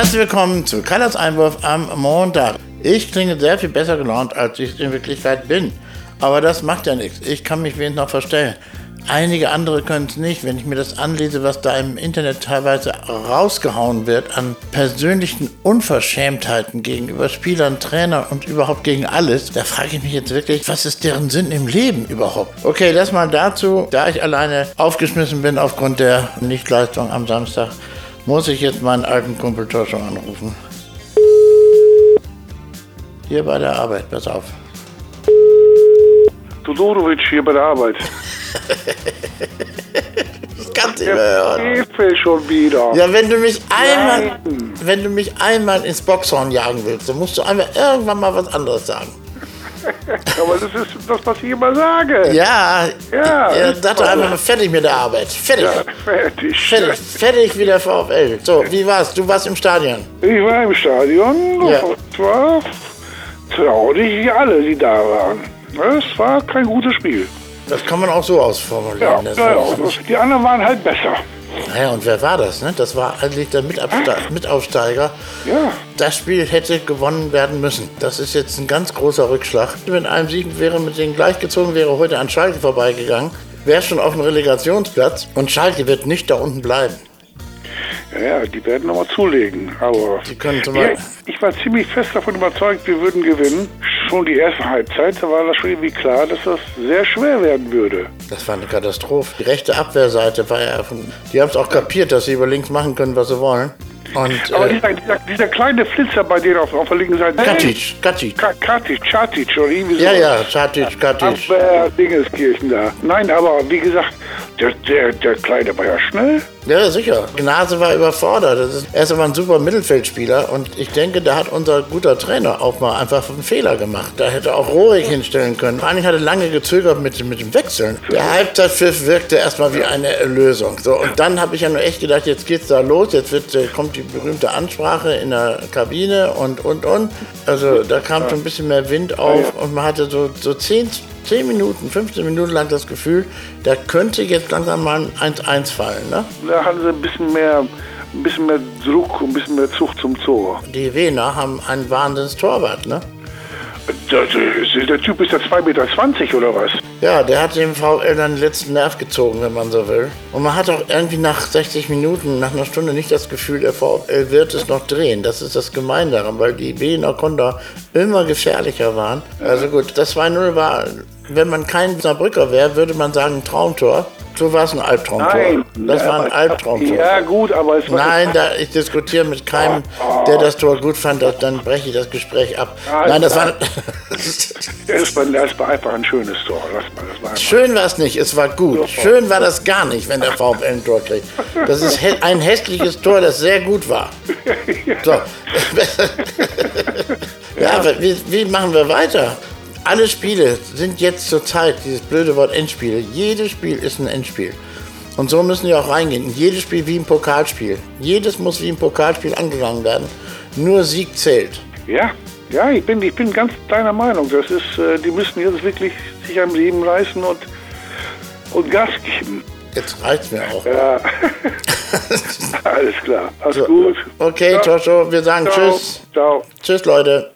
Herzlich willkommen zu Kallas Einwurf am Montag. Ich klinge sehr viel besser gelaunt, als ich in Wirklichkeit bin. Aber das macht ja nichts. Ich kann mich wenigstens noch verstellen. Einige andere können es nicht. Wenn ich mir das anlese, was da im Internet teilweise rausgehauen wird an persönlichen Unverschämtheiten gegenüber Spielern, Trainern und überhaupt gegen alles, da frage ich mich jetzt wirklich, was ist deren Sinn im Leben überhaupt? Okay, das mal dazu. Da ich alleine aufgeschmissen bin aufgrund der Nichtleistung am Samstag, muss ich jetzt meinen alten Kumpel Toscho anrufen. Hier bei der Arbeit, pass auf. Todorovic hier bei der Arbeit. Ich kann nicht mehr hören. Hilfe schon wieder. Ja, wenn du mich einmal, Nein. wenn du mich einmal ins Boxhorn jagen willst, dann musst du einmal irgendwann mal was anderes sagen. Aber das ist das, was ich immer sage. Ja, Ja, ja doch toll. einfach fertig mit der Arbeit. Fertig. Ja, fertig. Fertig, fertig wie der VfL. So, wie war's? Du warst im Stadion. Ich war im Stadion. Ja. Es war traurig, wie alle, die da waren. Es war kein gutes Spiel. Das kann man auch so ausformulieren. Das ja, war- ja. Die anderen waren halt besser. Naja, und wer war das? Ne? Das war eigentlich der Mitabste Mitaufsteiger. Ja. Das Spiel hätte gewonnen werden müssen. Das ist jetzt ein ganz großer Rückschlag. Mit einem Sieg wäre mit denen gleichgezogen, wäre heute an Schalke vorbeigegangen. Wäre schon auf dem Relegationsplatz und Schalke wird nicht da unten bleiben. Ja, ja, die werden nochmal zulegen. Aber Die können ja, ich war ziemlich fest davon überzeugt, wir würden gewinnen. Schon die erste Halbzeit, da war das schon irgendwie klar, dass das sehr schwer werden würde. Das war eine Katastrophe. Die rechte Abwehrseite war ja von. Die haben es auch kapiert, dass sie über links machen können, was sie wollen. Und Aber äh, dieser, dieser, dieser kleine Flitzer bei denen auf, auf der linken Seite. Katic, Katic. Ka- Katic, Katic oder irgendwie so. Ja, ja, Katic, Katic. Aber Dingeskirchen da. Nein, aber wie gesagt, der, der, der Kleine war ja schnell. Ja, sicher. Gnase war überfordert. Ist, er ist aber ein super Mittelfeldspieler und ich denke, da hat unser guter Trainer auch mal einfach einen Fehler gemacht. Da hätte auch Rohrig hinstellen können. Vor allem hat er lange gezögert mit, mit dem Wechseln. Der Halbzeitpfiff wirkte erstmal wie eine Erlösung. So, und dann habe ich ja nur echt gedacht, jetzt geht's da los, jetzt wird, äh, kommt die berühmte Ansprache in der Kabine und, und, und. Also da kam schon ein bisschen mehr Wind auf und man hatte so, so 10, 10 Minuten, 15 Minuten lang das Gefühl, da könnte jetzt langsam mal ein 1-1 fallen. Ne? Da hatten sie ein bisschen mehr, ein bisschen mehr Druck, ein bisschen mehr Zucht zum Tor. Die Wiener haben einen wahnsinns Torwart, ne? Der, Typ ist ja 2,20 Meter oder was? Ja, der hat dem VfL dann den letzten Nerv gezogen, wenn man so will. Und man hat auch irgendwie nach 60 Minuten, nach einer Stunde nicht das Gefühl, der VfL wird es noch drehen. Das ist das Gemein daran, weil die Wiener Konter immer gefährlicher waren. Also gut, das 2-0 war, wenn man kein Saarbrücker wäre, würde man sagen Traumtor. So war es ein Albtraumtor. Das war ein Albtraumtor. Ja, gut, aber es war. Nein, da, ich diskutiere mit keinem, der das Tor gut fand, das- dann breche ich das Gespräch ab. Ah, Nein, das ja. war. Es war, es war einfach ein schönes Tor. Das war einfach. Schön war es nicht, es war gut. Schön war das gar nicht, wenn der VfL ein Tor kriegt. Das ist ein hässliches Tor, das sehr gut war. So. Ja, wie, wie machen wir weiter? Alle Spiele sind jetzt zur Zeit, dieses blöde Wort Endspiel. Jedes Spiel ist ein Endspiel. Und so müssen wir auch reingehen. Jedes Spiel wie ein Pokalspiel. Jedes muss wie ein Pokalspiel angegangen werden. Nur Sieg zählt. Ja, ja, ich bin, ich bin ganz deiner Meinung. Das ist, äh, die müssen jetzt wirklich sich am Leben reißen und, und Gas geben. Jetzt reicht's mir auch. Ja. Alles klar. Alles gut. Okay, Ja. Toscho, wir sagen Ciao. Tschüss. Ciao. Tschüss, Leute.